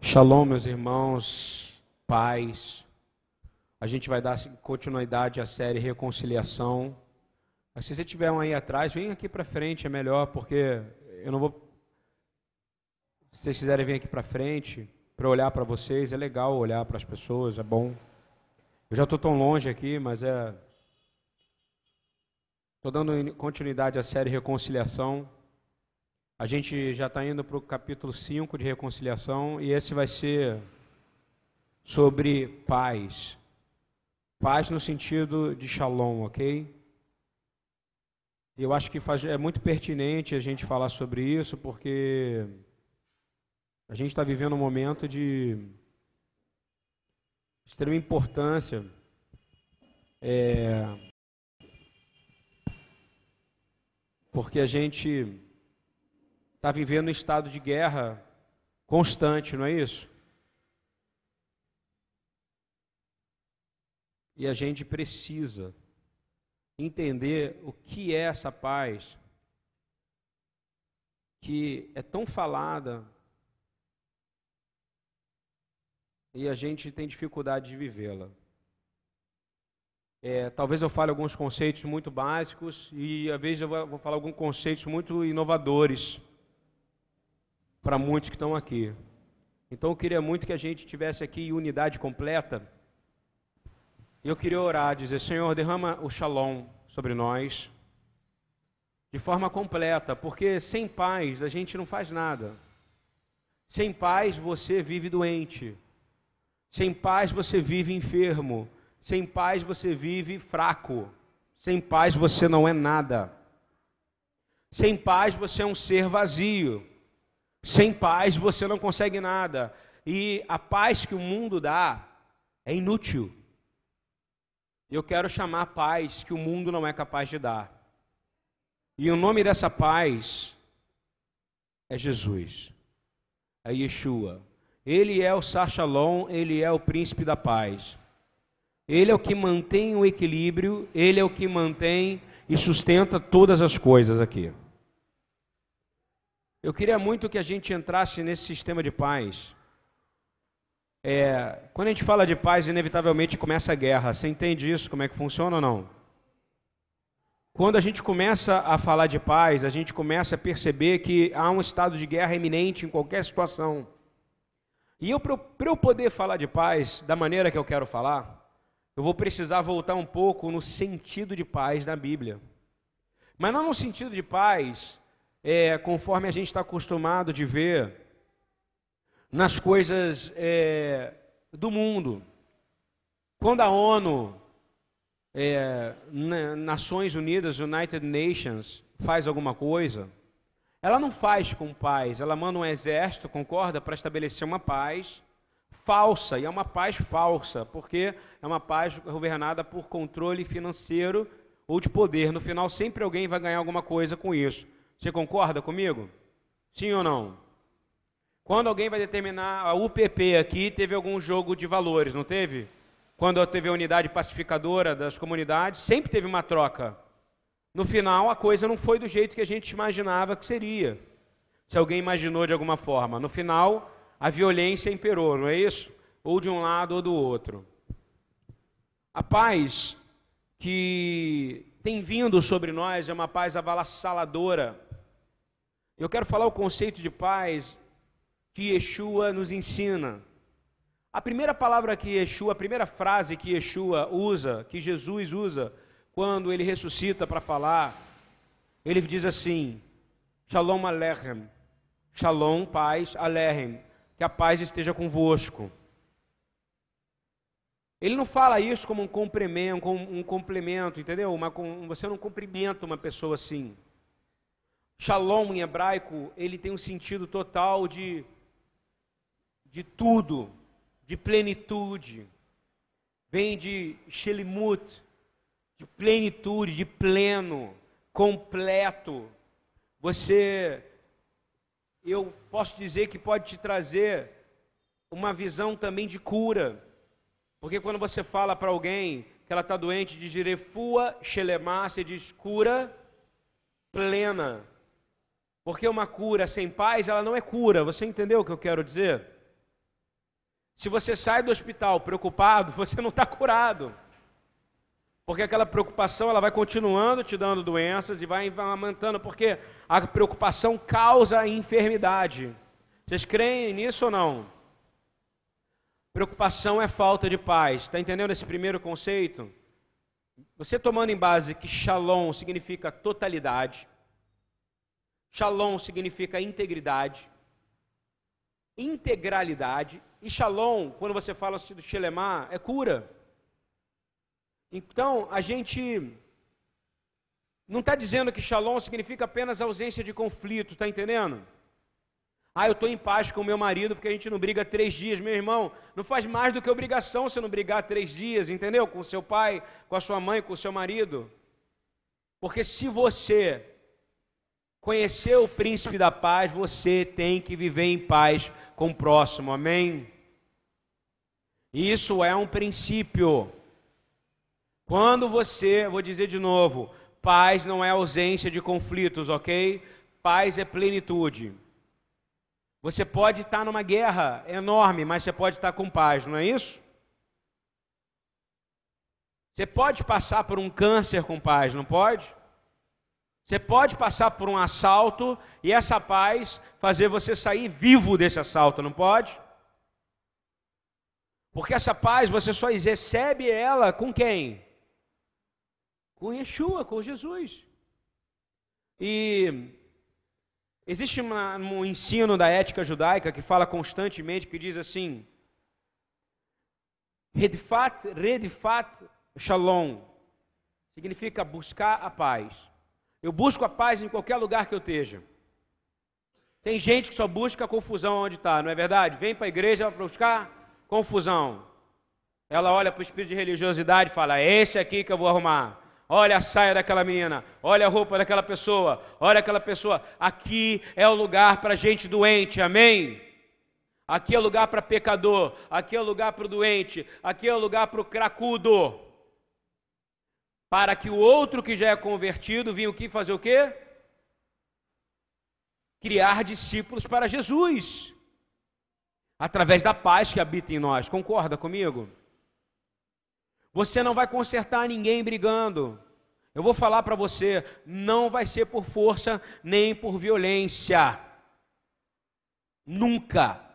Shalom, meus irmãos, paz. A gente vai dar continuidade à série Reconciliação. Mas se você tiver um aí atrás, vem aqui para frente, é melhor, porque eu não vou. Se vocês quiserem vir aqui para frente, para olhar para vocês, é legal olhar para as pessoas, é bom. Eu já estou tão longe aqui, mas é. Estou dando continuidade à série Reconciliação. A gente já está indo para o capítulo 5 de reconciliação e esse vai ser sobre paz. Paz no sentido de shalom, ok? Eu acho que faz, é muito pertinente a gente falar sobre isso porque a gente está vivendo um momento de extrema importância. É, porque a gente está vivendo um estado de guerra constante, não é isso? E a gente precisa entender o que é essa paz que é tão falada e a gente tem dificuldade de vivê-la. É, talvez eu fale alguns conceitos muito básicos e às vezes eu vou falar alguns conceitos muito inovadores para muitos que estão aqui. Então eu queria muito que a gente tivesse aqui unidade completa. Eu queria orar, dizer: Senhor, derrama o shalom sobre nós de forma completa, porque sem paz a gente não faz nada. Sem paz você vive doente. Sem paz você vive enfermo. Sem paz você vive fraco. Sem paz você não é nada. Sem paz você é um ser vazio. Sem paz você não consegue nada. E a paz que o mundo dá é inútil. Eu quero chamar a paz que o mundo não é capaz de dar. E o nome dessa paz é Jesus, é Yeshua. Ele é o Sachalom, ele é o príncipe da paz. Ele é o que mantém o equilíbrio, ele é o que mantém e sustenta todas as coisas aqui. Eu queria muito que a gente entrasse nesse sistema de paz. É, quando a gente fala de paz, inevitavelmente começa a guerra. Você entende isso? Como é que funciona ou não? Quando a gente começa a falar de paz, a gente começa a perceber que há um estado de guerra iminente em qualquer situação. E eu, para eu poder falar de paz da maneira que eu quero falar, eu vou precisar voltar um pouco no sentido de paz da Bíblia. Mas não no sentido de paz é, conforme a gente está acostumado de ver nas coisas é, do mundo. Quando a ONU, é, Nações Unidas, United Nations, faz alguma coisa, ela não faz com paz, ela manda um exército, concorda, para estabelecer uma paz falsa, e é uma paz falsa, porque é uma paz governada por controle financeiro ou de poder. No final, sempre alguém vai ganhar alguma coisa com isso. Você concorda comigo? Sim ou não? Quando alguém vai determinar a UPP aqui, teve algum jogo de valores, não teve? Quando teve a unidade pacificadora das comunidades, sempre teve uma troca. No final, a coisa não foi do jeito que a gente imaginava que seria. Se alguém imaginou de alguma forma. No final, a violência imperou, não é isso? Ou de um lado ou do outro. A paz que tem vindo sobre nós é uma paz avassaladora eu quero falar o conceito de paz que Yeshua nos ensina. A primeira palavra que Yeshua, a primeira frase que Yeshua usa, que Jesus usa, quando ele ressuscita para falar, ele diz assim: Shalom Aleichem. Shalom, paz, Aleichem. Que a paz esteja convosco. Ele não fala isso como um complemento, um complemento entendeu? Uma, você não cumprimenta uma pessoa assim. Shalom em hebraico, ele tem um sentido total de, de tudo, de plenitude. Vem de shelimut, de plenitude, de pleno, completo. Você, eu posso dizer que pode te trazer uma visão também de cura. Porque quando você fala para alguém que ela está doente de girefua, shelemá, você diz cura plena porque uma cura sem paz, ela não é cura. Você entendeu o que eu quero dizer? Se você sai do hospital preocupado, você não está curado. Porque aquela preocupação ela vai continuando te dando doenças e vai aumentando, porque a preocupação causa enfermidade. Vocês creem nisso ou não? Preocupação é falta de paz. Está entendendo esse primeiro conceito? Você tomando em base que shalom significa totalidade, shalom significa integridade, integralidade, e shalom, quando você fala do shelemah, é cura. Então, a gente não está dizendo que shalom significa apenas ausência de conflito, está entendendo? Ah, eu estou em paz com o meu marido porque a gente não briga três dias. Meu irmão, não faz mais do que obrigação você não brigar três dias, entendeu? Com seu pai, com a sua mãe, com o seu marido. Porque se você conhecer o príncipe da paz, você tem que viver em paz com o próximo, amém? Isso é um princípio. Quando você, vou dizer de novo, paz não é ausência de conflitos, ok? Paz é plenitude. Você pode estar numa guerra enorme, mas você pode estar com paz, não é isso? Você pode passar por um câncer com paz, não pode? Você pode passar por um assalto e essa paz fazer você sair vivo desse assalto, não pode? Porque essa paz você só recebe ela com quem? Com Yeshua, com Jesus. E existe um ensino da ética judaica que fala constantemente, que diz assim: Redfat, redfat shalom, significa buscar a paz. Eu busco a paz em qualquer lugar que eu esteja. Tem gente que só busca a confusão onde está, não é verdade? Vem para a igreja para buscar confusão. Ela olha para o espírito de religiosidade e fala: é esse aqui que eu vou arrumar. Olha a saia daquela menina, olha a roupa daquela pessoa, olha aquela pessoa. Aqui é o lugar para gente doente, amém? Aqui é o lugar para pecador, aqui é o lugar para o doente, aqui é o lugar para o cracudo. Para que o outro que já é convertido vinha o que fazer o quê? Criar discípulos para Jesus. Através da paz que habita em nós. Concorda comigo? Você não vai consertar ninguém brigando. Eu vou falar para você, não vai ser por força nem por violência. Nunca.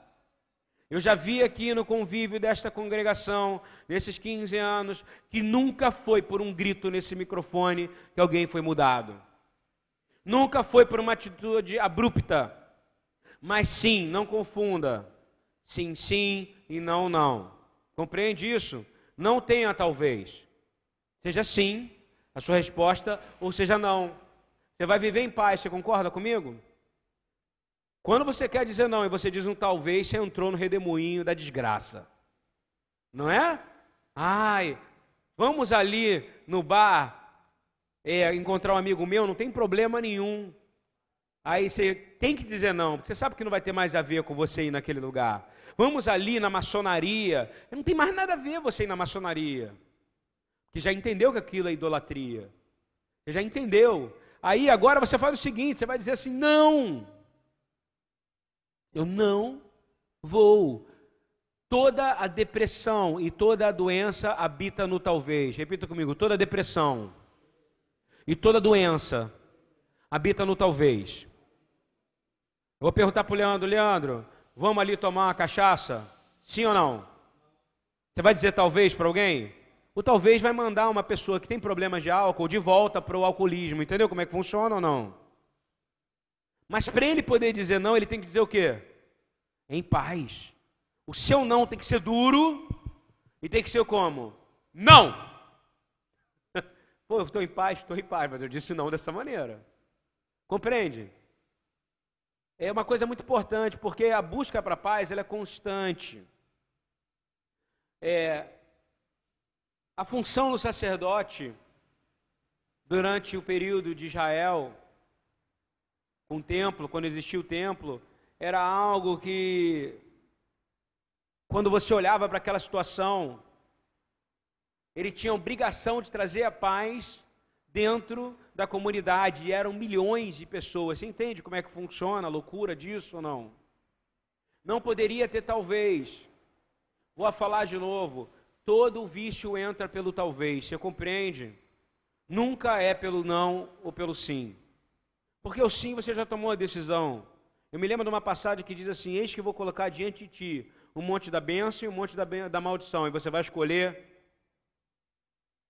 Eu já vi aqui no convívio desta congregação, nesses 15 anos, que nunca foi por um grito nesse microfone que alguém foi mudado. Nunca foi por uma atitude abrupta. Mas sim, não confunda. Sim, sim e não, não. Compreende isso? Não tenha talvez. Seja sim a sua resposta, ou seja não. Você vai viver em paz, você concorda comigo? Quando você quer dizer não e você diz um talvez, você entrou no redemoinho da desgraça. Não é? Ai, vamos ali no bar é, encontrar um amigo meu, não tem problema nenhum. Aí você tem que dizer não, porque você sabe que não vai ter mais a ver com você ir naquele lugar. Vamos ali na maçonaria. Não tem mais nada a ver você ir na maçonaria. Que já entendeu que aquilo é idolatria. Você já entendeu. Aí agora você faz o seguinte: você vai dizer assim: não. Eu não vou. Toda a depressão e toda a doença habita no talvez. Repita comigo: toda a depressão e toda doença habita no talvez. Eu vou perguntar para o Leandro: Leandro, Vamos ali tomar uma cachaça? Sim ou não? Você vai dizer talvez para alguém? O talvez vai mandar uma pessoa que tem problemas de álcool de volta para o alcoolismo. Entendeu como é que funciona ou não? Mas para ele poder dizer não, ele tem que dizer o quê? Em paz. O seu não tem que ser duro e tem que ser como? Não! Pô, eu estou em paz, estou em paz, mas eu disse não dessa maneira. Compreende? é uma coisa muito importante, porque a busca para a paz ela é constante. É, a função do sacerdote durante o período de Israel, o templo, quando existia o templo, era algo que, quando você olhava para aquela situação, ele tinha a obrigação de trazer a paz dentro da comunidade, e eram milhões de pessoas. Você entende como é que funciona a loucura disso ou não? Não poderia ter, talvez. Vou falar de novo. Todo vício entra pelo talvez. Você compreende? Nunca é pelo não ou pelo sim. Porque o sim você já tomou a decisão. Eu me lembro de uma passagem que diz assim: Eis que vou colocar diante de ti um monte da bênção e um monte da, da maldição, e você vai escolher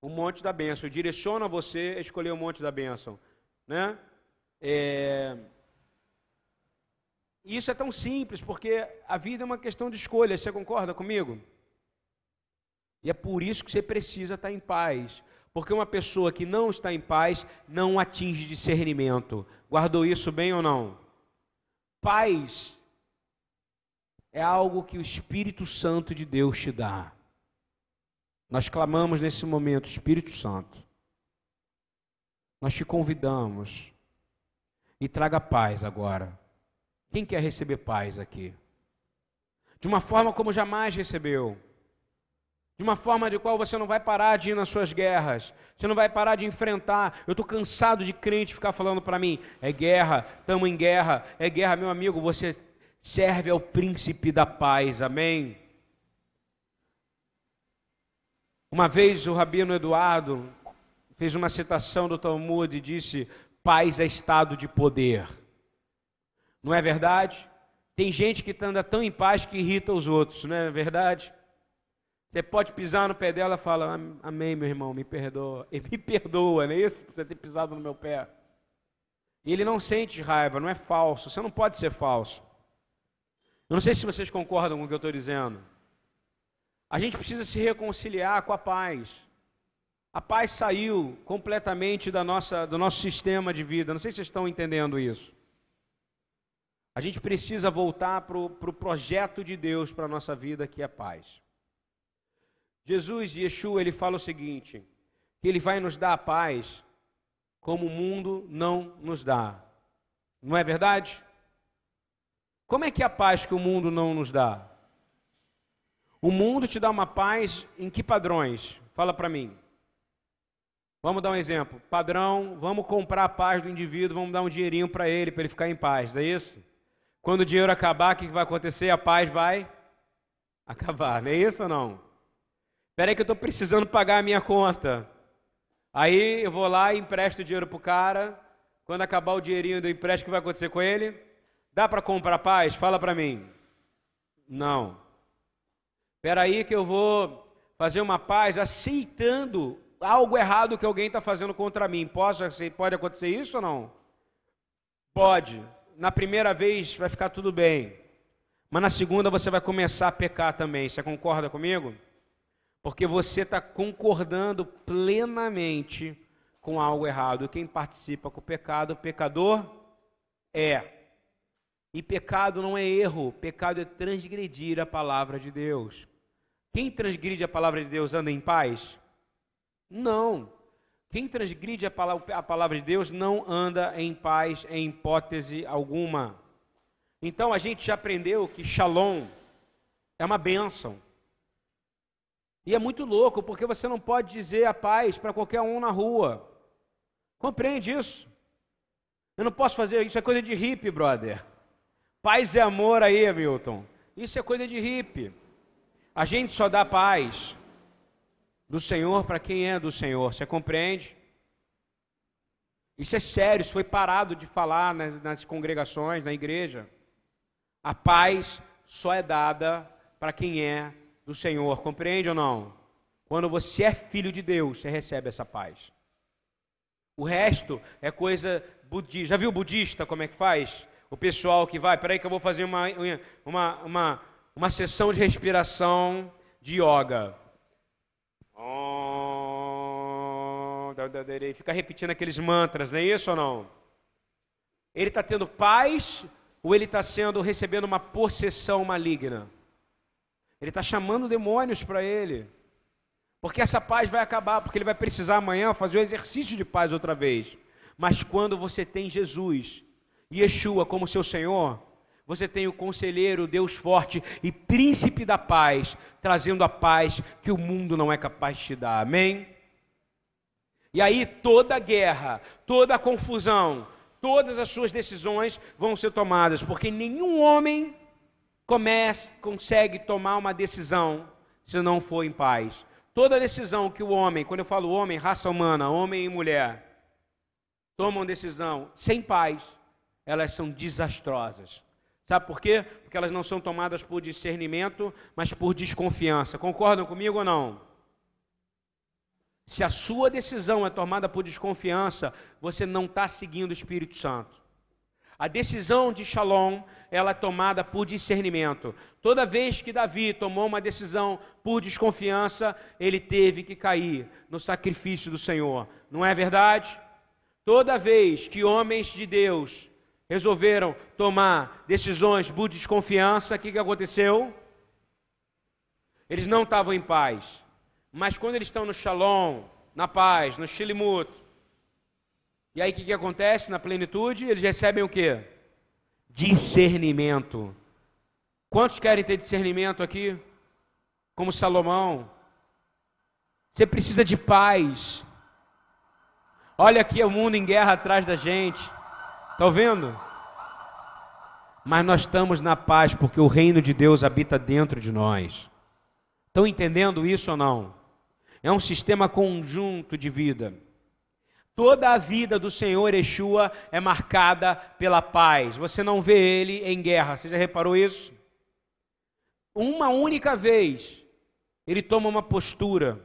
um monte da bênção. Direciona você a escolher um monte da bênção. Né? É... Isso é tão simples, porque a vida é uma questão de escolha, você concorda comigo? E é por isso que você precisa estar em paz. Porque uma pessoa que não está em paz não atinge discernimento. Guardou isso bem ou não? Paz é algo que o Espírito Santo de Deus te dá. Nós clamamos nesse momento, Espírito Santo. Nós te convidamos e traga paz agora. Quem quer receber paz aqui? De uma forma como jamais recebeu. De uma forma de qual você não vai parar de ir nas suas guerras, você não vai parar de enfrentar. Eu estou cansado de crente ficar falando para mim: é guerra, estamos em guerra, é guerra, meu amigo. Você serve ao príncipe da paz, amém? Uma vez o rabino Eduardo fez uma citação do Talmud e disse: paz é estado de poder. Não é verdade? Tem gente que anda tão em paz que irrita os outros, não é verdade? Você pode pisar no pé dela e falar, amém, meu irmão, me perdoa. Ele me perdoa, não é isso? Por você ter pisado no meu pé. E ele não sente raiva, não é falso. Você não pode ser falso. Eu não sei se vocês concordam com o que eu estou dizendo. A gente precisa se reconciliar com a paz. A paz saiu completamente da nossa, do nosso sistema de vida. Não sei se vocês estão entendendo isso. A gente precisa voltar para o pro projeto de Deus para a nossa vida, que é paz. Jesus, Yeshua, ele fala o seguinte: que ele vai nos dar a paz como o mundo não nos dá. Não é verdade? Como é que é a paz que o mundo não nos dá? O mundo te dá uma paz em que padrões? Fala para mim. Vamos dar um exemplo. Padrão, vamos comprar a paz do indivíduo, vamos dar um dinheirinho para ele, para ele ficar em paz, não é isso? Quando o dinheiro acabar, o que vai acontecer? A paz vai acabar, não é isso ou não? Espera aí que eu estou precisando pagar a minha conta. Aí eu vou lá e empresto dinheiro para o cara. Quando acabar o dinheirinho do empréstimo, o que vai acontecer com ele? Dá para comprar paz? Fala para mim. Não. Espera aí que eu vou fazer uma paz aceitando algo errado que alguém está fazendo contra mim. Posso, pode acontecer isso ou não? Pode. Na primeira vez vai ficar tudo bem. Mas na segunda você vai começar a pecar também. Você concorda comigo? Porque você está concordando plenamente com algo errado. Quem participa com o pecado, pecador é. E pecado não é erro, pecado é transgredir a palavra de Deus. Quem transgride a palavra de Deus anda em paz? Não. Quem transgride a palavra, a palavra de Deus não anda em paz em hipótese alguma. Então a gente já aprendeu que shalom é uma bênção. E é muito louco, porque você não pode dizer a paz para qualquer um na rua. Compreende isso? Eu não posso fazer isso, é coisa de hippie, brother. Paz e amor aí, Milton. Isso é coisa de hippie. A gente só dá paz do Senhor para quem é do Senhor. Você compreende? Isso é sério, isso foi parado de falar nas, nas congregações, na igreja. A paz só é dada para quem é do Senhor, compreende ou não? Quando você é filho de Deus, você recebe essa paz. O resto é coisa budista. Já viu budista como é que faz? O pessoal que vai, peraí que eu vou fazer uma, uma, uma, uma sessão de respiração de yoga. Fica repetindo aqueles mantras, não é isso ou não? Ele está tendo paz ou ele está sendo recebendo uma possessão maligna? Ele está chamando demônios para ele. Porque essa paz vai acabar, porque ele vai precisar amanhã fazer o exercício de paz outra vez. Mas quando você tem Jesus, Yeshua como seu Senhor, você tem o conselheiro, Deus forte e príncipe da paz, trazendo a paz que o mundo não é capaz de te dar. Amém? E aí toda a guerra, toda a confusão, todas as suas decisões vão ser tomadas, porque nenhum homem comece, consegue tomar uma decisão se não for em paz. Toda decisão que o homem, quando eu falo homem, raça humana, homem e mulher, tomam decisão sem paz, elas são desastrosas. Sabe por quê? Porque elas não são tomadas por discernimento, mas por desconfiança. Concordam comigo ou não? Se a sua decisão é tomada por desconfiança, você não está seguindo o Espírito Santo. A decisão de Shalom, ela é tomada por discernimento. Toda vez que Davi tomou uma decisão por desconfiança, ele teve que cair no sacrifício do Senhor. Não é verdade? Toda vez que homens de Deus resolveram tomar decisões por desconfiança, o que, que aconteceu? Eles não estavam em paz. Mas quando eles estão no shalom, na paz, no shilimut, e aí o que, que acontece na plenitude? Eles recebem o que? Discernimento. Quantos querem ter discernimento aqui? Como Salomão. Você precisa de paz. Olha aqui o mundo em guerra atrás da gente. Está ouvindo? Mas nós estamos na paz porque o reino de Deus habita dentro de nós. Estão entendendo isso ou não? é um sistema conjunto de vida. Toda a vida do Senhor Yeshua é marcada pela paz. Você não vê ele em guerra. Você já reparou isso? Uma única vez ele toma uma postura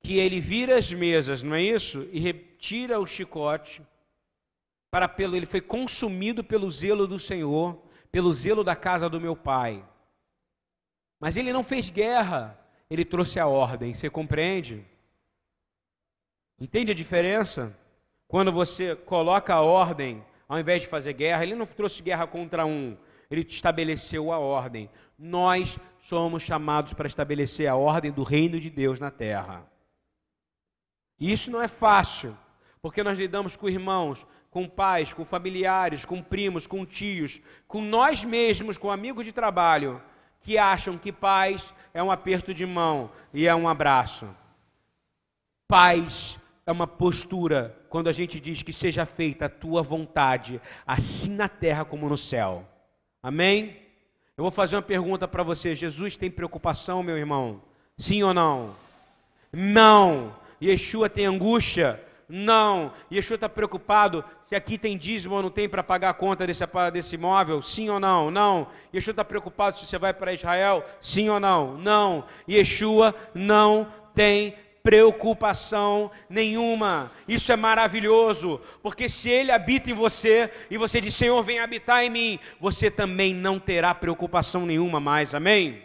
que ele vira as mesas, não é isso? E retira o chicote para pelo ele foi consumido pelo zelo do Senhor, pelo zelo da casa do meu pai. Mas ele não fez guerra ele trouxe a ordem. Você compreende? Entende a diferença? Quando você coloca a ordem, ao invés de fazer guerra, ele não trouxe guerra contra um, ele estabeleceu a ordem. Nós somos chamados para estabelecer a ordem do reino de Deus na terra. E isso não é fácil, porque nós lidamos com irmãos, com pais, com familiares, com primos, com tios, com nós mesmos, com amigos de trabalho, que acham que paz é um aperto de mão e é um abraço. Paz é uma postura quando a gente diz que seja feita a tua vontade, assim na terra como no céu. Amém? Eu vou fazer uma pergunta para você: Jesus tem preocupação, meu irmão? Sim ou não? Não. Yeshua tem angústia? Não. Yeshua está preocupado se aqui tem dízimo ou não tem para pagar a conta desse, desse imóvel? Sim ou não? Não. Yeshua está preocupado se você vai para Israel? Sim ou não? Não. Yeshua não tem preocupação nenhuma. Isso é maravilhoso, porque se Ele habita em você e você diz, Senhor, vem habitar em mim, você também não terá preocupação nenhuma mais. Amém?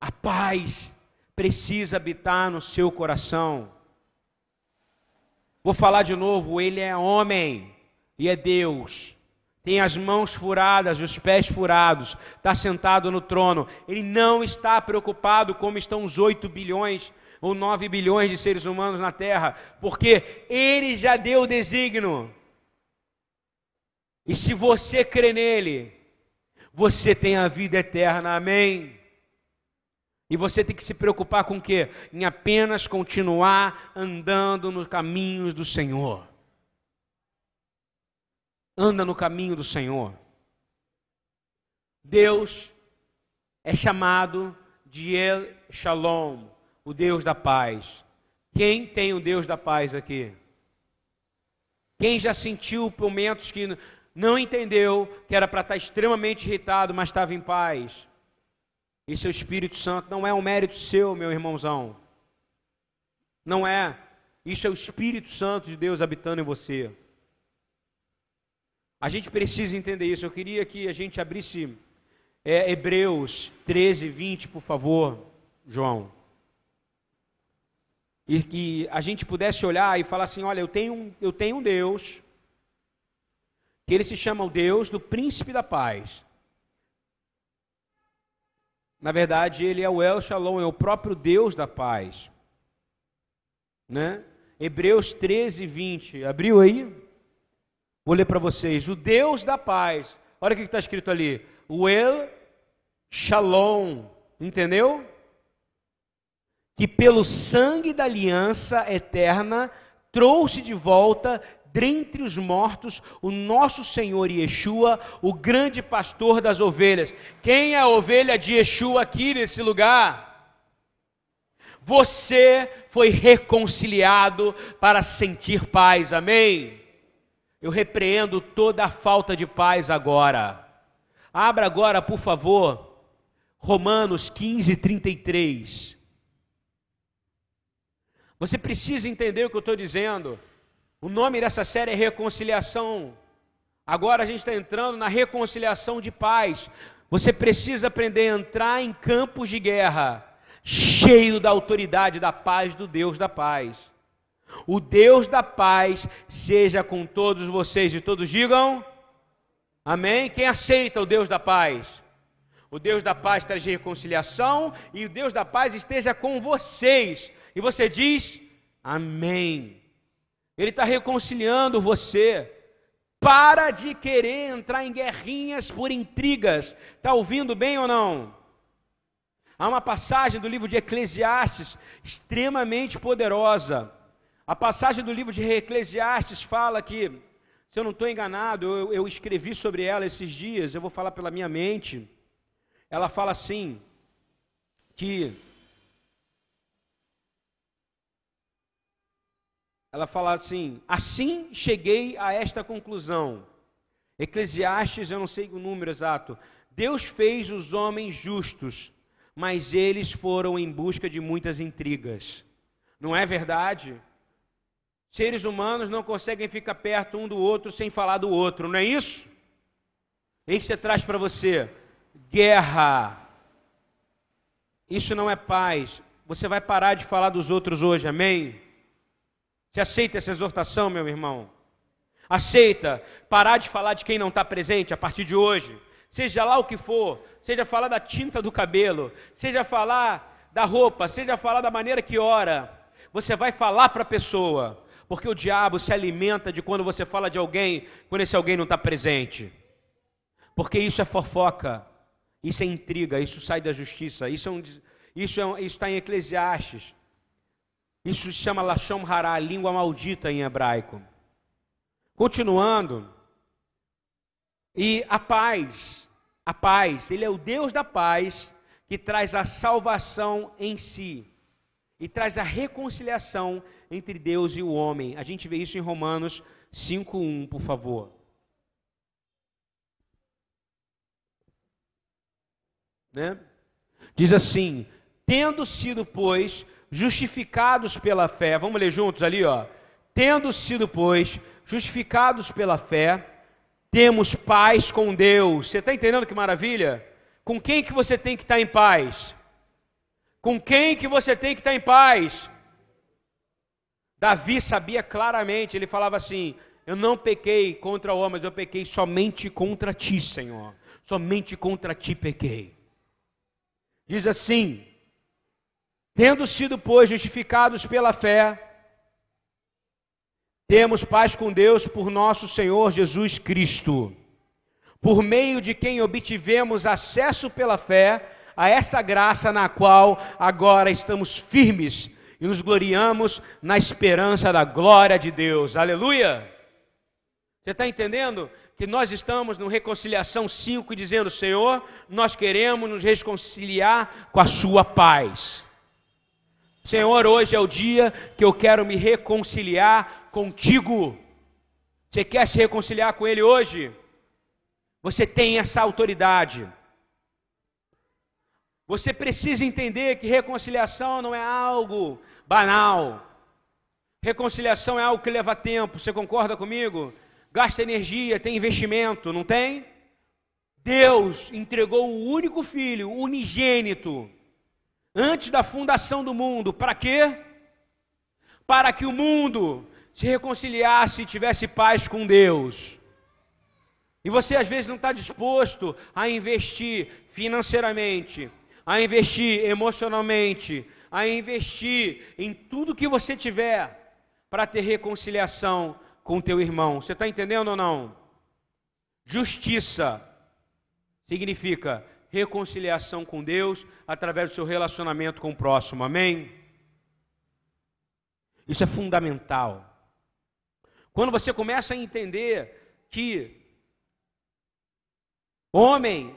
A paz precisa habitar no seu coração. Vou falar de novo, ele é homem e é Deus. Tem as mãos furadas, os pés furados, está sentado no trono. Ele não está preocupado como estão os 8 bilhões ou 9 bilhões de seres humanos na terra, porque ele já deu o desígnio. E se você crê nele, você tem a vida eterna. Amém. E você tem que se preocupar com o quê? Em apenas continuar andando nos caminhos do Senhor. Anda no caminho do Senhor. Deus é chamado de El Shalom, o Deus da paz. Quem tem o Deus da paz aqui? Quem já sentiu momentos que não entendeu que era para estar extremamente irritado, mas estava em paz? Esse é o Espírito Santo, não é um mérito seu, meu irmãozão. Não é. Isso é o Espírito Santo de Deus habitando em você. A gente precisa entender isso. Eu queria que a gente abrisse é, Hebreus 13, 20, por favor, João. E que a gente pudesse olhar e falar assim: olha, eu tenho, eu tenho um Deus, que ele se chama o Deus do príncipe da paz. Na verdade, ele é o El Shalom, é o próprio Deus da paz. Né? Hebreus 13, 20. Abriu aí? Vou ler para vocês. O Deus da paz. Olha o que está escrito ali. O El Shalom. Entendeu? Que pelo sangue da aliança eterna trouxe de volta dentre os mortos o nosso Senhor Yeshua, o grande pastor das ovelhas. Quem é a ovelha de Yeshua aqui nesse lugar? Você foi reconciliado para sentir paz, amém? Eu repreendo toda a falta de paz agora. Abra agora, por favor, Romanos 15, 33. Você precisa entender o que eu estou dizendo. O nome dessa série é Reconciliação. Agora a gente está entrando na reconciliação de paz. Você precisa aprender a entrar em campos de guerra, cheio da autoridade da paz do Deus da paz. O Deus da paz seja com todos vocês e todos digam amém. Quem aceita o Deus da paz? O Deus da paz traz reconciliação e o Deus da paz esteja com vocês. E você diz amém. Ele está reconciliando você. Para de querer entrar em guerrinhas por intrigas. Está ouvindo bem ou não? Há uma passagem do livro de Eclesiastes extremamente poderosa. A passagem do livro de Eclesiastes fala que, se eu não estou enganado, eu, eu escrevi sobre ela esses dias, eu vou falar pela minha mente. Ela fala assim: que ela fala assim: assim cheguei a esta conclusão. Eclesiastes, eu não sei o número exato. Deus fez os homens justos, mas eles foram em busca de muitas intrigas. Não é verdade? Seres humanos não conseguem ficar perto um do outro sem falar do outro, não é isso? O que você traz para você? Guerra. Isso não é paz. Você vai parar de falar dos outros hoje, amém? Você aceita essa exortação, meu irmão? Aceita parar de falar de quem não está presente a partir de hoje. Seja lá o que for, seja falar da tinta do cabelo, seja falar da roupa, seja falar da maneira que ora. Você vai falar para a pessoa. Porque o diabo se alimenta de quando você fala de alguém, quando esse alguém não está presente. Porque isso é fofoca, isso é intriga, isso sai da justiça, isso é um, isso é um, está em Eclesiastes. Isso se chama Lashon Hará, língua maldita em hebraico. Continuando, e a paz, a paz, ele é o Deus da paz que traz a salvação em si e traz a reconciliação entre Deus e o homem. A gente vê isso em Romanos 5:1, por favor. Né? Diz assim: tendo sido, pois, justificados pela fé. Vamos ler juntos ali, ó. Tendo sido, pois, justificados pela fé, temos paz com Deus. Você está entendendo que maravilha? Com quem que você tem que estar em paz? Com quem que você tem que estar em paz? Davi sabia claramente, ele falava assim: Eu não pequei contra mas eu pequei somente contra ti, Senhor. Somente contra ti pequei. Diz assim: Tendo sido, pois, justificados pela fé, temos paz com Deus por nosso Senhor Jesus Cristo, por meio de quem obtivemos acesso pela fé a essa graça na qual agora estamos firmes e nos gloriamos na esperança da glória de Deus. Aleluia! Você está entendendo que nós estamos no Reconciliação 5 dizendo: Senhor, nós queremos nos reconciliar com a Sua paz. Senhor, hoje é o dia que eu quero me reconciliar contigo. Você quer se reconciliar com Ele hoje? Você tem essa autoridade. Você precisa entender que reconciliação não é algo banal. Reconciliação é algo que leva tempo, você concorda comigo? Gasta energia, tem investimento, não tem? Deus entregou o único filho, unigênito, antes da fundação do mundo, para quê? Para que o mundo se reconciliasse e tivesse paz com Deus. E você às vezes não está disposto a investir financeiramente, a investir emocionalmente, a investir em tudo que você tiver para ter reconciliação com o teu irmão. Você está entendendo ou não? Justiça significa reconciliação com Deus através do seu relacionamento com o próximo. Amém? Isso é fundamental. Quando você começa a entender que homens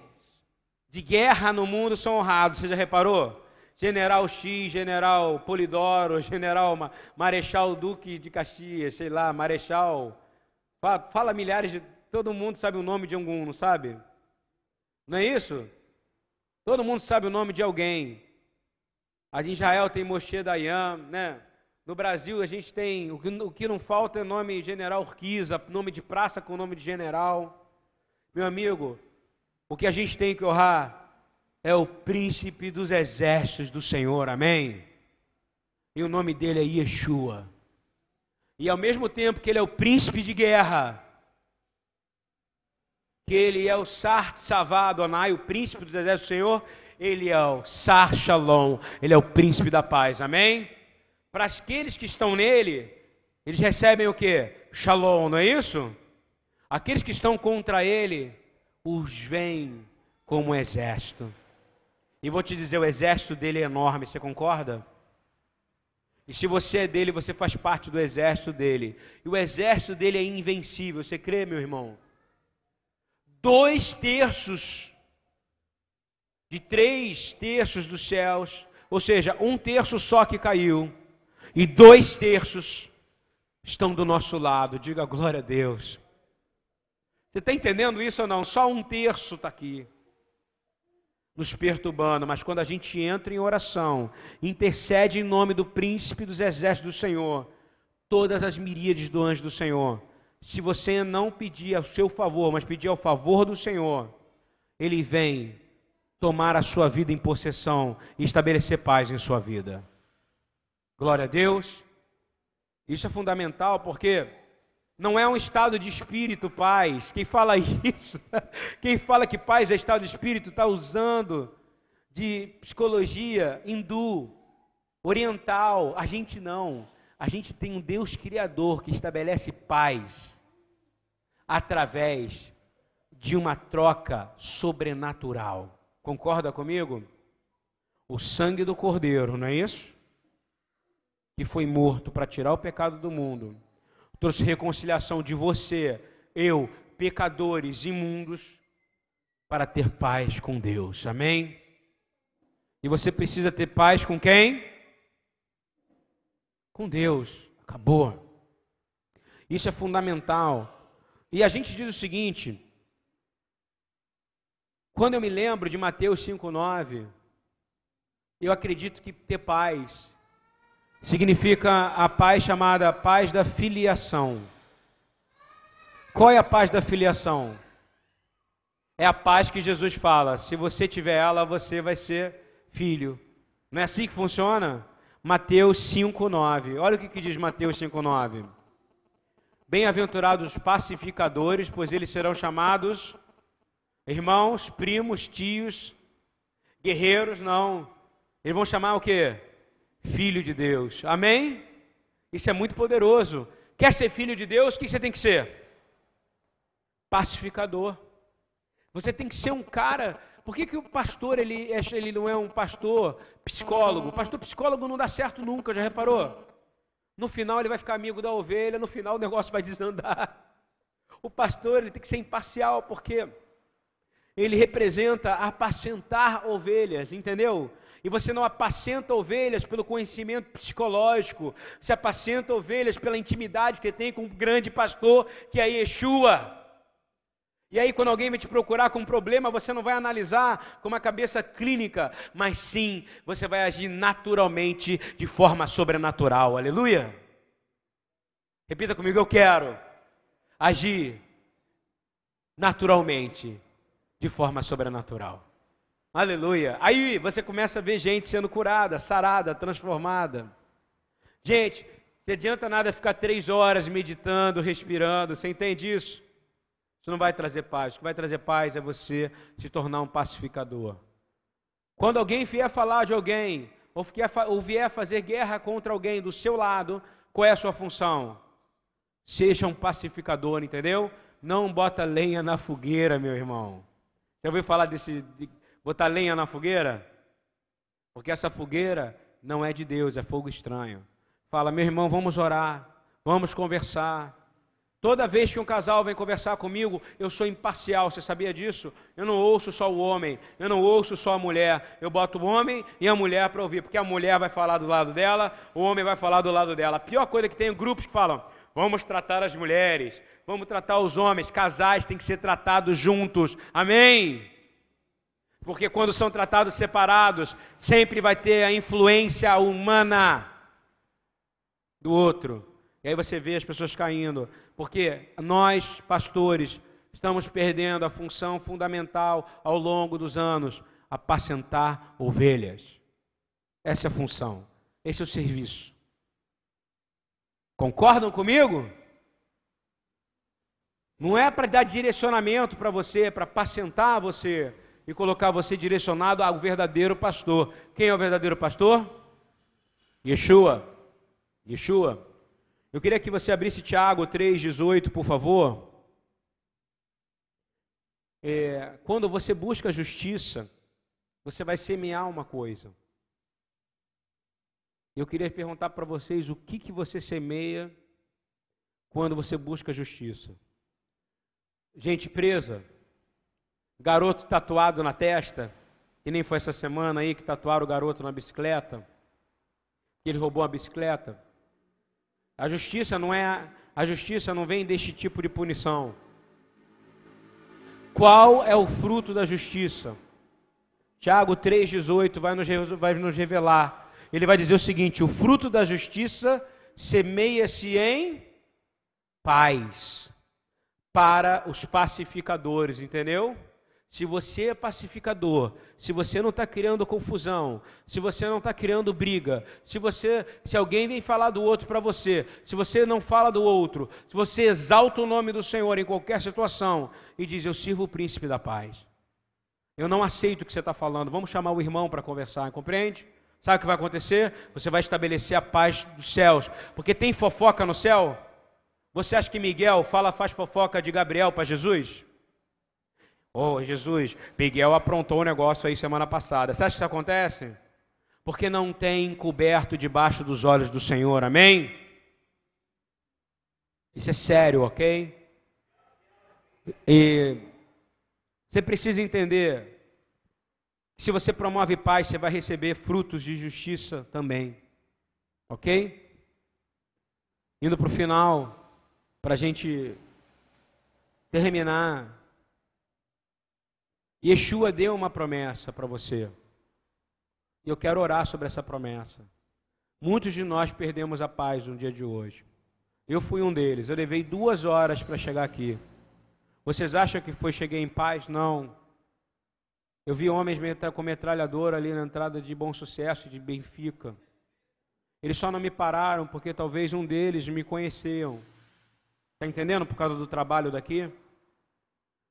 de guerra no mundo são honrados, você já reparou? General X, General Polidoro, General Marechal Duque de Caxias, sei lá, Marechal. Fala, milhares de. Todo mundo sabe o nome de algum, não sabe? Não é isso? Todo mundo sabe o nome de alguém. Em Israel tem Moshe Dayan, né? No Brasil a gente tem, o que, o que não falta é nome General Urquiza, nome de praça com nome de general. Meu amigo, o que a gente tem que honrar é o príncipe dos exércitos do Senhor, amém? E o nome dele é Yeshua. E ao mesmo tempo que ele é o príncipe de guerra, que ele é o Sart Savado Anai, o príncipe dos exércitos do Senhor, ele é o Sar Shalom, ele é o príncipe da paz, amém? Para aqueles que estão nele, eles recebem o que? Shalom, não é isso? Aqueles que estão contra ele, os veem como um exército. E vou te dizer, o exército dele é enorme, você concorda? E se você é dele, você faz parte do exército dele. E o exército dele é invencível, você crê, meu irmão? dois terços de três terços dos céus, ou seja, um terço só que caiu, e dois terços estão do nosso lado. Diga glória a Deus. Você está entendendo isso ou não? Só um terço está aqui, nos perturbando, mas quando a gente entra em oração, intercede em nome do príncipe dos exércitos do Senhor, todas as miríades do anjo do Senhor se você não pedir ao seu favor, mas pedir ao favor do Senhor, Ele vem tomar a sua vida em possessão e estabelecer paz em sua vida. Glória a Deus. Isso é fundamental porque não é um estado de espírito paz. Quem fala isso, quem fala que paz é estado de espírito, está usando de psicologia hindu, oriental. A gente não. A gente tem um Deus criador que estabelece paz através de uma troca sobrenatural. Concorda comigo? O sangue do Cordeiro, não é isso? Que foi morto para tirar o pecado do mundo, trouxe reconciliação de você, eu, pecadores imundos, para ter paz com Deus. Amém? E você precisa ter paz com quem? com Deus. Acabou. Isso é fundamental. E a gente diz o seguinte: quando eu me lembro de Mateus 5,9, eu acredito que ter paz significa a paz chamada paz da filiação. Qual é a paz da filiação? É a paz que Jesus fala: se você tiver ela, você vai ser filho. Não é assim que funciona? Mateus 5,9. Olha o que, que diz Mateus 5,9. Bem-aventurados os pacificadores, pois eles serão chamados irmãos, primos, tios, guerreiros, não. Eles vão chamar o que? Filho de Deus. Amém? Isso é muito poderoso. Quer ser filho de Deus? O que você tem que ser? Pacificador. Você tem que ser um cara por que, que o pastor ele, ele não é um pastor psicólogo? O pastor psicólogo não dá certo nunca, já reparou? No final ele vai ficar amigo da ovelha, no final o negócio vai desandar. O pastor ele tem que ser imparcial, porque ele representa apacentar ovelhas, entendeu? E você não apacenta ovelhas pelo conhecimento psicológico, você apacenta ovelhas pela intimidade que tem com um grande pastor, que é Yeshua. E aí, quando alguém vai te procurar com um problema, você não vai analisar com uma cabeça clínica, mas sim, você vai agir naturalmente, de forma sobrenatural. Aleluia? Repita comigo: eu quero agir naturalmente, de forma sobrenatural. Aleluia. Aí você começa a ver gente sendo curada, sarada, transformada. Gente, não adianta nada ficar três horas meditando, respirando, você entende isso? Isso não vai trazer paz. O que vai trazer paz é você se tornar um pacificador. Quando alguém vier falar de alguém, ou vier, fazer guerra contra alguém do seu lado, qual é a sua função? Seja um pacificador, entendeu? Não bota lenha na fogueira, meu irmão. Já ouviu falar desse de botar lenha na fogueira? Porque essa fogueira não é de Deus, é fogo estranho. Fala, meu irmão, vamos orar, vamos conversar. Toda vez que um casal vem conversar comigo, eu sou imparcial, você sabia disso? Eu não ouço só o homem, eu não ouço só a mulher, eu boto o homem e a mulher para ouvir, porque a mulher vai falar do lado dela, o homem vai falar do lado dela. A pior coisa é que tem grupos que falam: vamos tratar as mulheres, vamos tratar os homens, casais têm que ser tratados juntos, amém? Porque quando são tratados separados, sempre vai ter a influência humana do outro. E aí você vê as pessoas caindo, porque nós, pastores, estamos perdendo a função fundamental ao longo dos anos, apacentar ovelhas. Essa é a função, esse é o serviço. Concordam comigo? Não é para dar direcionamento para você, é para apacentar você e colocar você direcionado ao verdadeiro pastor. Quem é o verdadeiro pastor? Yeshua. Yeshua. Eu queria que você abrisse Tiago 3,18, por favor. É, quando você busca justiça, você vai semear uma coisa. Eu queria perguntar para vocês o que, que você semeia quando você busca justiça. Gente presa, garoto tatuado na testa, que nem foi essa semana aí que tatuaram o garoto na bicicleta, que ele roubou a bicicleta. A justiça não é a justiça não vem deste tipo de punição. Qual é o fruto da justiça? Tiago 3,18 vai nos, vai nos revelar. Ele vai dizer o seguinte: o fruto da justiça semeia-se em paz para os pacificadores, entendeu? Se você é pacificador, se você não está criando confusão, se você não está criando briga, se você, se alguém vem falar do outro para você, se você não fala do outro, se você exalta o nome do Senhor em qualquer situação e diz eu sirvo o príncipe da paz, eu não aceito o que você está falando, vamos chamar o irmão para conversar, compreende? Sabe o que vai acontecer? Você vai estabelecer a paz dos céus, porque tem fofoca no céu. Você acha que Miguel fala faz fofoca de Gabriel para Jesus? Oh, Jesus, Miguel aprontou um negócio aí semana passada. Você acha que isso acontece? Porque não tem coberto debaixo dos olhos do Senhor, amém? Isso é sério, ok? E você precisa entender se você promove paz, você vai receber frutos de justiça também, ok? Indo para o final, para a gente terminar Yeshua deu uma promessa para você. E eu quero orar sobre essa promessa. Muitos de nós perdemos a paz no dia de hoje. Eu fui um deles. Eu levei duas horas para chegar aqui. Vocês acham que foi cheguei em paz? Não. Eu vi homens com metralhadora ali na entrada de Bom Sucesso, de Benfica. Eles só não me pararam porque talvez um deles me conheciam. Está entendendo por causa do trabalho daqui?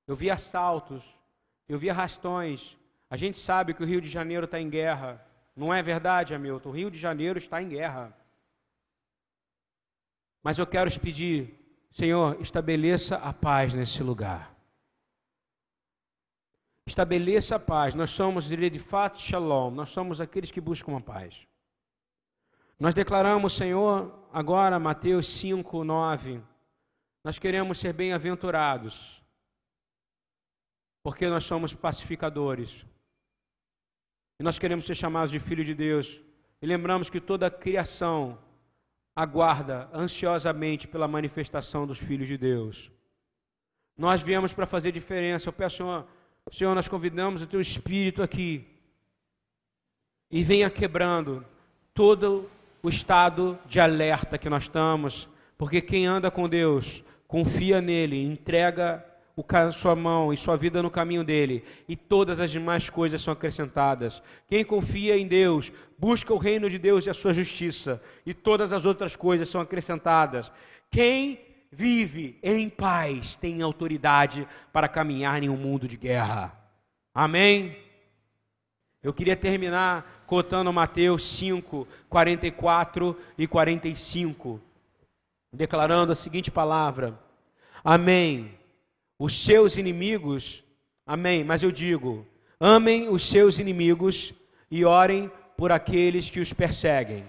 Eu vi assaltos eu vi arrastões. A gente sabe que o Rio de Janeiro está em guerra. Não é verdade, Hamilton? O Rio de Janeiro está em guerra. Mas eu quero te pedir, Senhor, estabeleça a paz nesse lugar. Estabeleça a paz. Nós somos de fato Shalom. Nós somos aqueles que buscam a paz. Nós declaramos, Senhor, agora, Mateus 5, 9. Nós queremos ser bem-aventurados porque nós somos pacificadores. E nós queremos ser chamados de filho de Deus. E lembramos que toda a criação aguarda ansiosamente pela manifestação dos filhos de Deus. Nós viemos para fazer diferença. Eu peço, Senhor, Senhor, nós convidamos o teu espírito aqui e venha quebrando todo o estado de alerta que nós estamos, porque quem anda com Deus, confia nele, entrega o, sua mão e sua vida no caminho dele, e todas as demais coisas são acrescentadas. Quem confia em Deus, busca o reino de Deus e a sua justiça, e todas as outras coisas são acrescentadas. Quem vive em paz tem autoridade para caminhar em um mundo de guerra. Amém? Eu queria terminar cotando Mateus 5, 44 e 45, declarando a seguinte palavra: Amém os seus inimigos, amém, mas eu digo, amem os seus inimigos e orem por aqueles que os perseguem,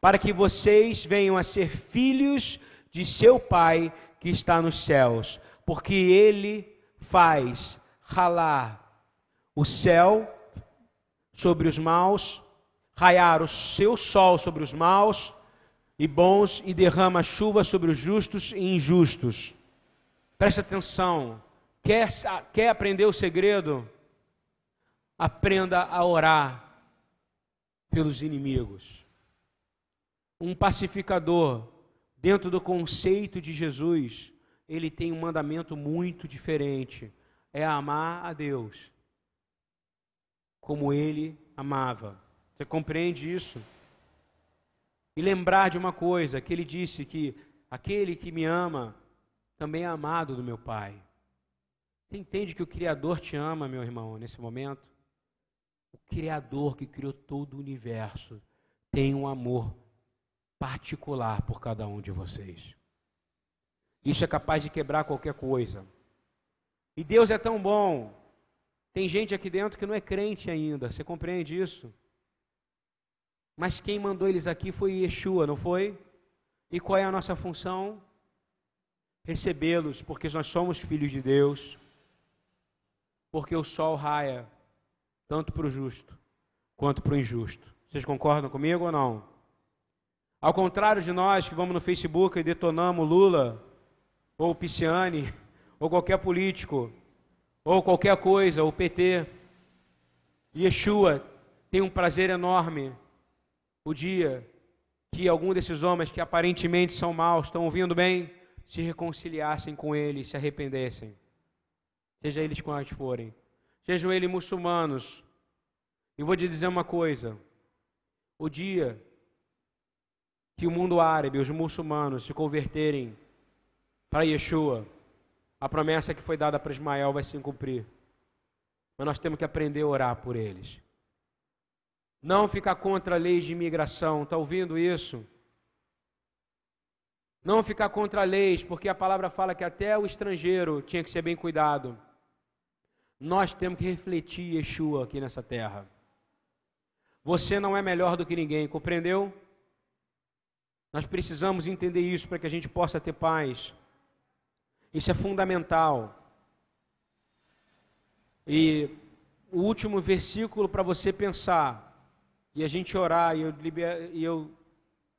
para que vocês venham a ser filhos de seu Pai que está nos céus, porque ele faz ralar o céu sobre os maus, raiar o seu sol sobre os maus e bons e derrama chuva sobre os justos e injustos. Preste atenção. Quer, quer aprender o segredo? Aprenda a orar pelos inimigos. Um pacificador, dentro do conceito de Jesus, ele tem um mandamento muito diferente: é amar a Deus como ele amava. Você compreende isso? E lembrar de uma coisa, que ele disse que aquele que me ama também é amado do meu Pai. Você entende que o Criador te ama, meu irmão, nesse momento? O Criador que criou todo o universo tem um amor particular por cada um de vocês. Isso é capaz de quebrar qualquer coisa. E Deus é tão bom. Tem gente aqui dentro que não é crente ainda. Você compreende isso? Mas quem mandou eles aqui foi Yeshua, não foi? E qual é a nossa função? Recebê-los, porque nós somos filhos de Deus. Porque o sol raia tanto para o justo quanto para o injusto. Vocês concordam comigo ou não? Ao contrário de nós que vamos no Facebook e detonamos Lula, ou Pisciani, ou qualquer político, ou qualquer coisa, ou PT, Yeshua tem um prazer enorme o dia que algum desses homens que aparentemente são maus, estão ouvindo bem, se reconciliassem com ele, se arrependessem. Seja eles quais forem. Sejam eles muçulmanos. E vou te dizer uma coisa: o dia que o mundo árabe, os muçulmanos, se converterem para Yeshua, a promessa que foi dada para Ismael vai se cumprir. Mas nós temos que aprender a orar por eles. Não ficar contra leis de imigração, está ouvindo isso? Não ficar contra leis, porque a palavra fala que até o estrangeiro tinha que ser bem cuidado. Nós temos que refletir Yeshua aqui nessa terra. Você não é melhor do que ninguém, compreendeu? Nós precisamos entender isso para que a gente possa ter paz. Isso é fundamental. E o último versículo para você pensar e a gente orar e eu, e eu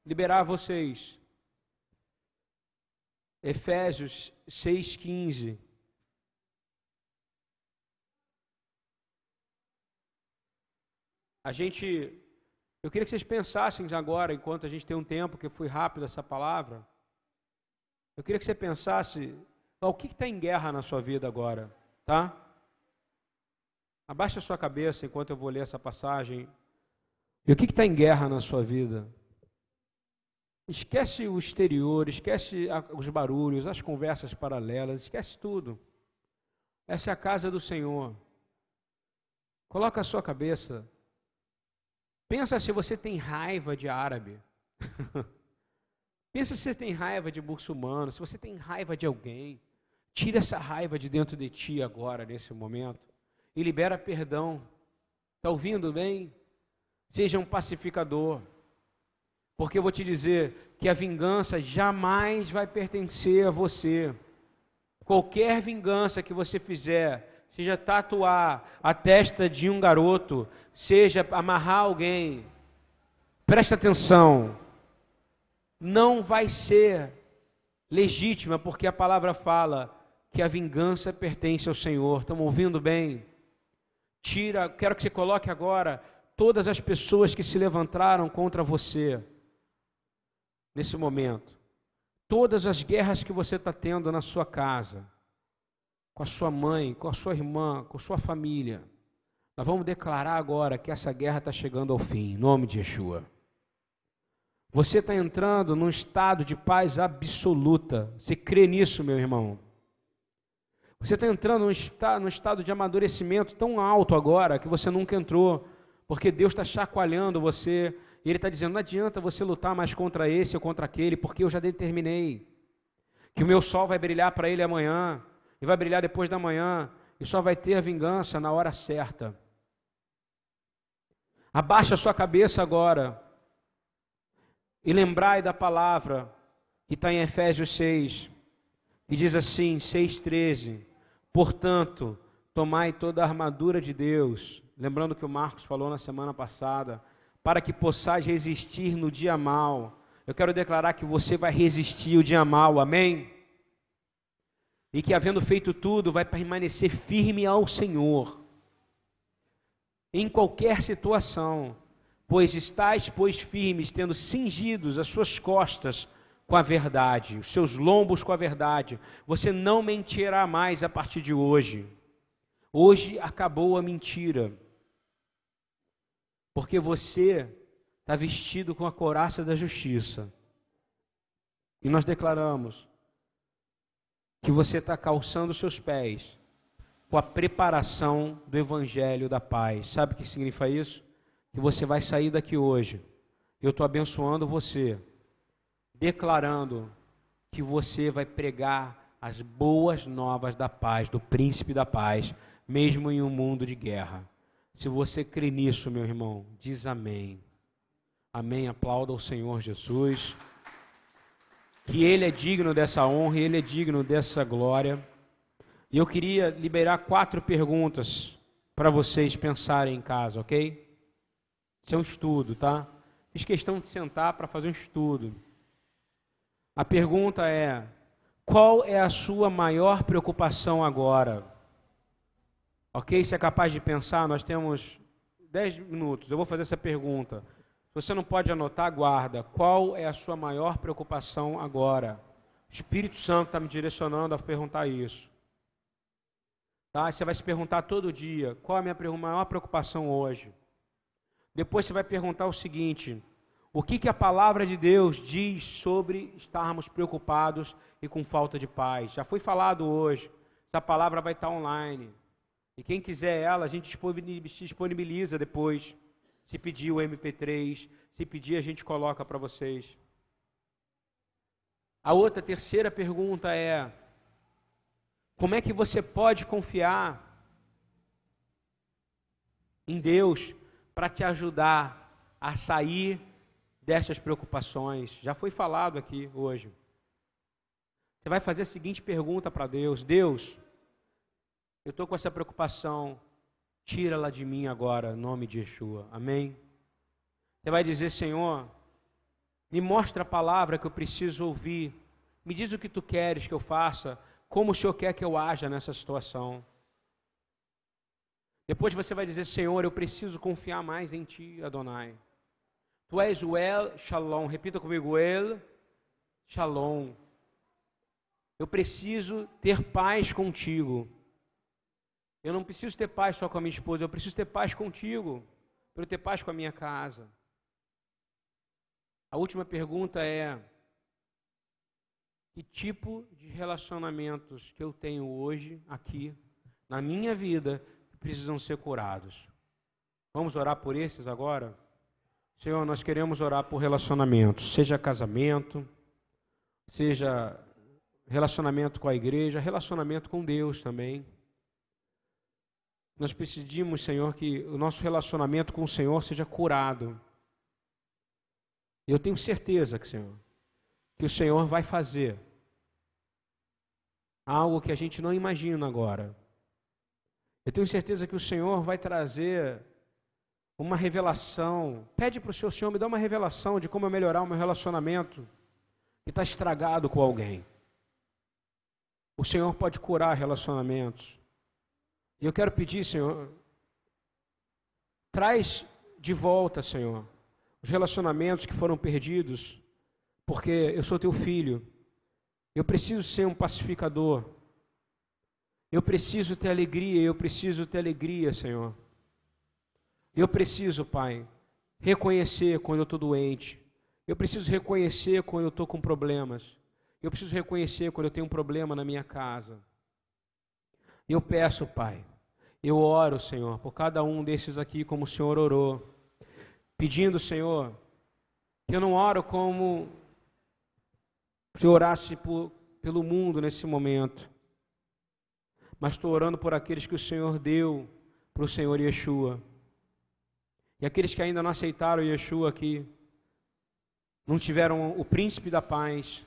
liberar vocês. Efésios 6,15. A gente eu queria que vocês pensassem agora, enquanto a gente tem um tempo, que foi rápido essa palavra. Eu queria que você pensasse, o que está em guerra na sua vida agora, tá? Abaixe a sua cabeça enquanto eu vou ler essa passagem. E o que está em guerra na sua vida? Esquece o exterior, esquece os barulhos, as conversas paralelas, esquece tudo. Essa é a casa do Senhor. Coloca a sua cabeça Pensa se você tem raiva de árabe. Pensa se você tem raiva de muçulmano, se você tem raiva de alguém. Tira essa raiva de dentro de ti agora, nesse momento, e libera perdão. Está ouvindo bem? Seja um pacificador. Porque eu vou te dizer que a vingança jamais vai pertencer a você. Qualquer vingança que você fizer, seja tatuar a testa de um garoto, seja amarrar alguém, presta atenção, não vai ser legítima, porque a palavra fala que a vingança pertence ao Senhor. Estamos ouvindo bem? Tira, quero que você coloque agora todas as pessoas que se levantaram contra você nesse momento. Todas as guerras que você está tendo na sua casa com a sua mãe, com a sua irmã, com a sua família. Nós vamos declarar agora que essa guerra está chegando ao fim, em nome de Yeshua. Você está entrando num estado de paz absoluta. Você crê nisso, meu irmão? Você está entrando num estado, num estado de amadurecimento tão alto agora que você nunca entrou, porque Deus está chacoalhando você e Ele está dizendo: não adianta você lutar mais contra esse ou contra aquele, porque eu já determinei que o meu sol vai brilhar para ele amanhã, e vai brilhar depois da manhã, e só vai ter a vingança na hora certa. Abaixa a sua cabeça agora e lembrai da palavra que está em Efésios 6, que diz assim, 6,13: Portanto, tomai toda a armadura de Deus, lembrando que o Marcos falou na semana passada, para que possais resistir no dia mal. Eu quero declarar que você vai resistir o dia mal, amém? E que, havendo feito tudo, vai permanecer firme ao Senhor, em qualquer situação, pois estáis, pois, firmes, tendo cingidos as suas costas com a verdade, os seus lombos com a verdade. Você não mentirá mais a partir de hoje. Hoje acabou a mentira. Porque você está vestido com a coraça da justiça. E nós declaramos que você está calçando seus pés com a preparação do Evangelho da paz. Sabe o que significa isso? Que você vai sair daqui hoje. Eu estou abençoando você declarando que você vai pregar as boas novas da paz, do príncipe da paz, mesmo em um mundo de guerra. Se você crê nisso, meu irmão, diz amém. Amém. Aplauda o Senhor Jesus. Que Ele é digno dessa honra, Ele é digno dessa glória. E eu queria liberar quatro perguntas para vocês pensarem em casa, ok? Isso é um estudo, tá? Fiz questão de sentar para fazer um estudo. A pergunta é: qual é a sua maior preocupação agora? Ok? Se é capaz de pensar, nós temos 10 minutos. Eu vou fazer essa pergunta. Se você não pode anotar, guarda. Qual é a sua maior preocupação agora? O Espírito Santo está me direcionando a perguntar isso. Tá? Você vai se perguntar todo dia: qual é a minha maior preocupação hoje? Depois você vai perguntar o seguinte: o que, que a palavra de Deus diz sobre estarmos preocupados e com falta de paz? Já foi falado hoje. Essa palavra vai estar online. E quem quiser ela, a gente disponibiliza depois. Se pedir o MP3, se pedir, a gente coloca para vocês. A outra, terceira pergunta é: como é que você pode confiar em Deus para te ajudar a sair destas preocupações. Já foi falado aqui hoje. Você vai fazer a seguinte pergunta para Deus: Deus, eu estou com essa preocupação, tira-la de mim agora, em nome de Yeshua. Amém? Você vai dizer, Senhor, me mostra a palavra que eu preciso ouvir. Me diz o que tu queres que eu faça, como o Senhor quer que eu haja nessa situação. Depois você vai dizer, Senhor, eu preciso confiar mais em Ti, Adonai. Tu és o El Shalom. Repita comigo, El Shalom. Eu preciso ter paz contigo. Eu não preciso ter paz só com a minha esposa, eu preciso ter paz contigo, para eu ter paz com a minha casa. A última pergunta é: que tipo de relacionamentos que eu tenho hoje aqui na minha vida precisam ser curados? Vamos orar por esses agora? Senhor, nós queremos orar por relacionamento, seja casamento, seja relacionamento com a igreja, relacionamento com Deus também. Nós pedimos, Senhor, que o nosso relacionamento com o Senhor seja curado. Eu tenho certeza que, Senhor, que o Senhor vai fazer algo que a gente não imagina agora. Eu tenho certeza que o Senhor vai trazer uma revelação. Pede para o seu Senhor, me dá uma revelação de como eu melhorar o meu relacionamento que está estragado com alguém. O Senhor pode curar relacionamentos. E eu quero pedir, Senhor, traz de volta, Senhor, os relacionamentos que foram perdidos, porque eu sou teu filho. Eu preciso ser um pacificador. Eu preciso ter alegria, eu preciso ter alegria, Senhor. Eu preciso, Pai, reconhecer quando eu estou doente. Eu preciso reconhecer quando eu estou com problemas. Eu preciso reconhecer quando eu tenho um problema na minha casa. Eu peço, Pai, eu oro, Senhor, por cada um desses aqui, como o Senhor orou, pedindo, Senhor, que eu não oro como se eu orasse por, pelo mundo nesse momento, mas estou orando por aqueles que o Senhor deu para o Senhor Yeshua. E aqueles que ainda não aceitaram Yeshua aqui, não tiveram o príncipe da paz,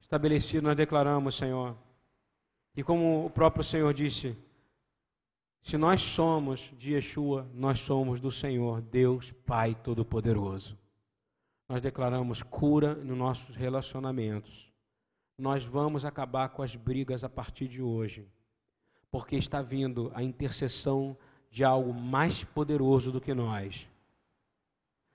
estabelecido, nós declaramos, Senhor. E como o próprio Senhor disse, se nós somos de Yeshua, nós somos do Senhor, Deus Pai Todo-Poderoso. Nós declaramos cura nos nossos relacionamentos. Nós vamos acabar com as brigas a partir de hoje, porque está vindo a intercessão de algo mais poderoso do que nós.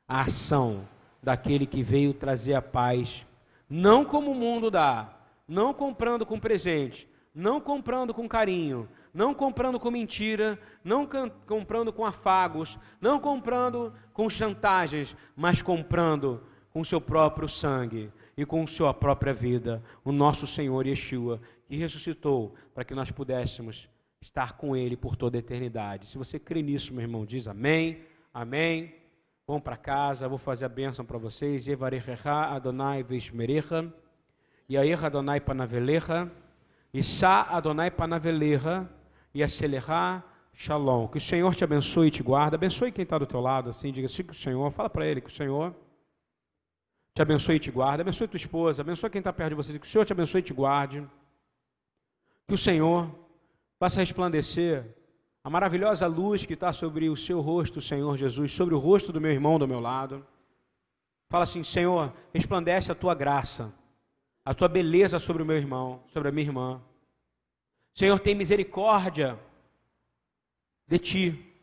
A ação daquele que veio trazer a paz, não como o mundo dá, não comprando com presente, não comprando com carinho, não comprando com mentira, não comprando com afagos, não comprando com chantagens, mas comprando com seu próprio sangue e com sua própria vida, o nosso Senhor Yeshua, que ressuscitou para que nós pudéssemos estar com Ele por toda a eternidade. Se você crê nisso, meu irmão, diz amém, amém. Vão para casa, vou fazer a bênção para vocês. Evarechecha Adonai Vishmerecha, Yair Adonai Panavelecha, Issa Adonai Panavelecha, e acelerar Shalom. Que o Senhor te abençoe e te guarde. Abençoe quem está do teu lado, assim, diga assim que o Senhor, fala para ele que o Senhor te abençoe e te guarde. Abençoe tua esposa, abençoe quem está perto de você, que o Senhor te abençoe e te guarde. Que o Senhor faça resplandecer a maravilhosa luz que está sobre o seu rosto, Senhor Jesus, sobre o rosto do meu irmão do meu lado. Fala assim, Senhor, resplandece a tua graça, a tua beleza sobre o meu irmão, sobre a minha irmã. Senhor, tem misericórdia de ti.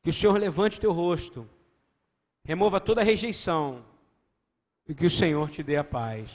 Que o Senhor levante teu rosto, remova toda a rejeição e que o Senhor te dê a paz.